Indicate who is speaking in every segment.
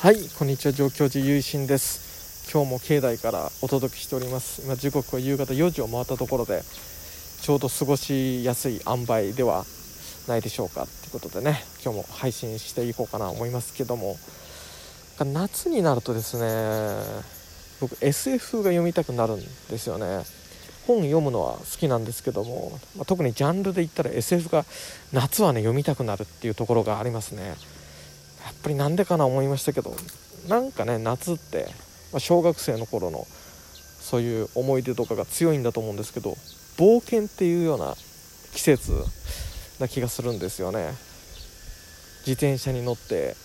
Speaker 1: はいこんにちは。上京寺ゆいしんです。今日も境内からお届けしております。今時刻は夕方4時を回ったところでちょうど過ごしやすい塩梅ではないでしょうかということでね今日も配信していこうかなと思いますけども。夏になるとですね僕 SF が読みたくなるんですよね。本読むのは好きなんですけども、まあ、特にジャンルで言ったら SF が夏はね読みたくなるっていうところがありますね。ぱりなんでかな思いましたけどなんかね夏って、まあ、小学生の頃のそういう思い出とかが強いんだと思うんですけど冒険っていうような季節な気がするんですよね。自転車に乗って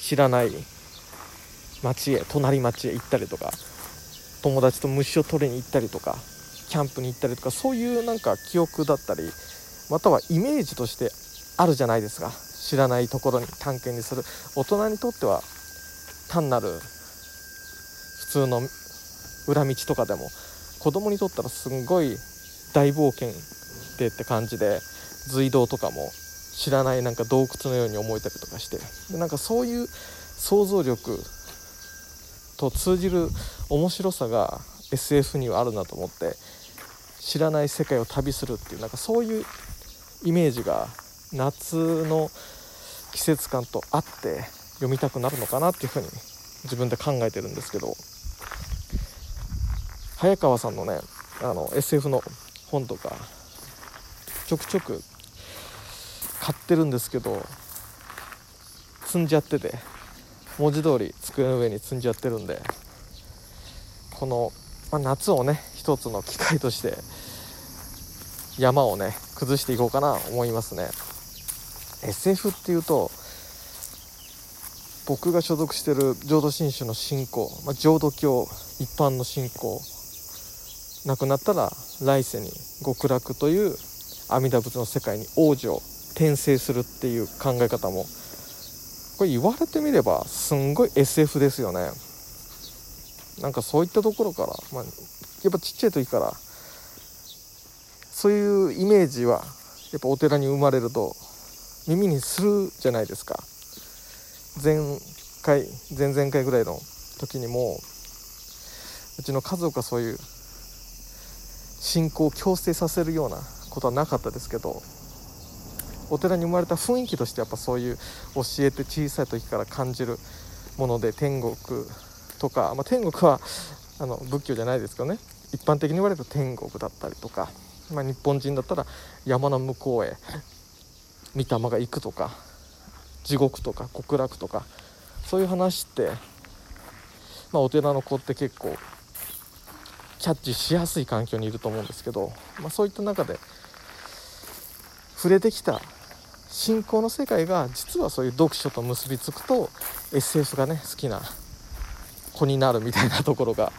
Speaker 1: 知らない町へ隣町へ行ったりとか友達と虫を取りに行ったりとかキャンプに行ったりとかそういうなんか記憶だったりまたはイメージとしてあるじゃないですか。知らないところに探検にする。大人にとっては単なる普通の裏道とかでも子供にとったらすんごい大冒険でって感じで隧道とかも知らないなんか洞窟のように思えたりとかして。でなんかそういう想像力と通じる面白さが SF にはあるなと思って知らない世界を旅するっていうなんかそういうイメージが夏の季節感と合って読みたくなるのかなっていうふうに自分で考えてるんですけど早川さんのねあの SF の本とかちょくちょく買ってるんですけど積んじゃってて文字通り机の上に積んじゃってるんでこの、まあ、夏をね一つの機会として山をね崩していこうかな思いますね。SF っていうと僕が所属してる浄土真宗の信仰、まあ、浄土教一般の信仰亡くなったら来世に極楽という阿弥陀仏の世界に王女を転生するっていう考え方もこれ言われてみればすんごい SF ですよね。なんかそういったところから、まあ、やっぱちっちゃい時からそういうイメージはやっぱお寺に生まれると耳にするじゃないですか。前回前々回ぐらいの時にもうちの家族はそういう信仰を強制させるようなことはなかったですけどお寺に生まれた雰囲気としてやっぱそういう教えて小さい時から感じるもので天国とか、まあ、天国はあの仏教じゃないですけどね。一般的に言われると天国だったりとか、まあ、日本人だったら山の向こうへ御霊が行くとか地獄とか極楽とかそういう話って、まあ、お寺の子って結構キャッチしやすい環境にいると思うんですけど、まあ、そういった中で触れてきた信仰の世界が実はそういう読書と結びつくと SF がね好きな子になるみたいなところが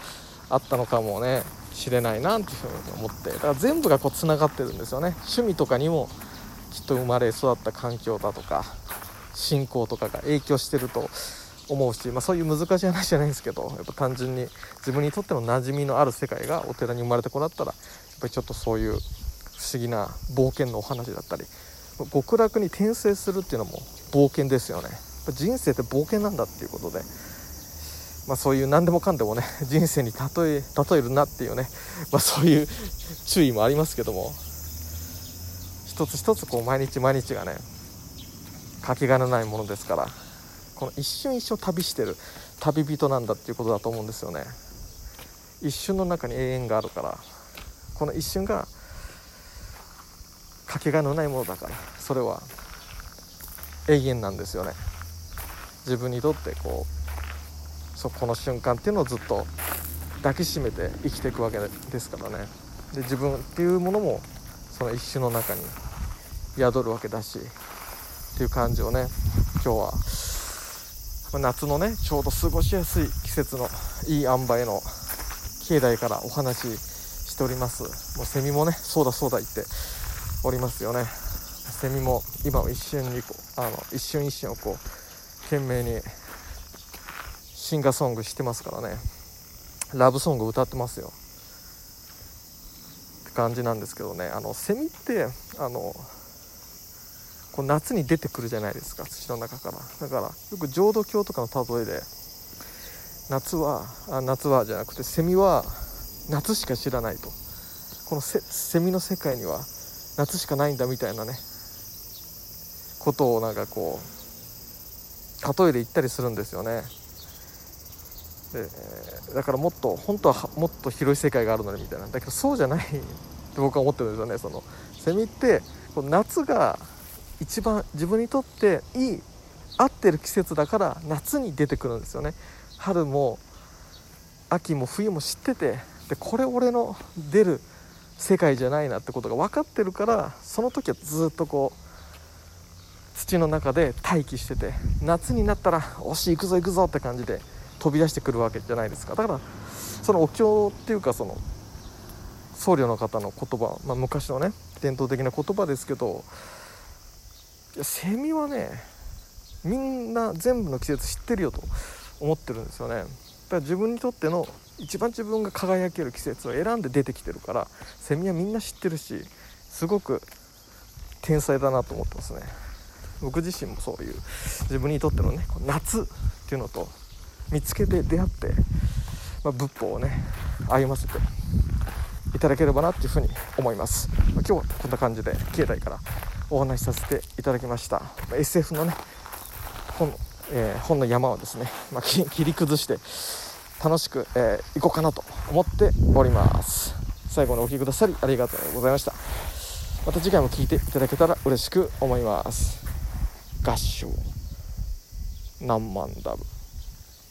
Speaker 1: あったのかもね知れないなっていうふうに思ってだから全部がこうつながってるんですよね。趣味とかにもきっと生まれ育った環境だとか信仰とかが影響してると思うし、まあ、そういう難しい話じゃないんですけどやっぱ単純に自分にとっての馴染みのある世界がお寺に生まれてこらったらやっぱりちょっとそういう不思議な冒険のお話だったり極楽に転生するっていうのも冒険ですよね。人生って冒険なんだっていうことで、まあ、そういう何でもかんでもね人生に例え例えるなっていうね、まあ、そういう注意もありますけども。一つ一つこう毎日毎日がねかけがえのないものですからこの一瞬一瞬旅してる旅人なんだっていうことだと思うんですよね。一瞬の中に永遠があるからこの一瞬がかけがえのないものだからそれは永遠なんですよね。自分にとってこうそこの瞬間っていうのをずっと抱きしめて生きていくわけですからね。で自分っていうものもその一瞬の中に宿るわけだしっていう感じをね今日は。夏のねちょうど過ごしやすい季節のいい塩梅の境内からお話ししております。もうセミもねそうだそうだ言っておりますよね。セミも今を一瞬にこうあの一瞬一瞬をこう懸命にシンガーソングしてますからね。ラブソング歌ってますよ。って感じなんですけどね。あのセミってあのこう夏に出てくるじゃないですか土の中から。だからよく浄土教とかの例えで夏はあ夏はじゃなくてセミは夏しか知らないと。このセミの世界には夏しかないんだみたいなねことをなんかこう例えで言ったりするんですよね。でだからもっと本当はもっと広い世界があるのにみたいな。だけどそうじゃないって僕は思ってるんですよね。そのセミってこう夏が一番自分にとっていい合ってる季節だから夏に出てくるんですよね。春も秋も冬も知っててでこれ俺の出る世界じゃないなってことが分かってるからその時はずっとこう土の中で待機してて夏になったら「おし行くぞ行くぞ」って感じで飛び出してくるわけじゃないですか。だからそのお経っていうかその僧侶の方の言葉、まあ、昔のね伝統的な言葉ですけどいやセミはねみんな全部の季節知ってるよと思ってるんですよね。だから自分にとっての一番自分が輝ける季節を選んで出てきてるからセミはみんな知ってるしすごく天才だなと思ってますね。僕自身もそういう自分にとってのね夏っていうのと見つけて出会って、まあ、仏法をね歩ませていただければなっていうふうに思います、まあ、今日はこんな感じで境内からお話しさせていただきました、まあ、SF のね本,、えー、本の山をですね、まあ、切り崩して楽しく、えー、行こうかなと思っております。最後にお聴きくださりありがとうございました。また次回も聴いていただけたら嬉しく思います。合唱。何万ダブ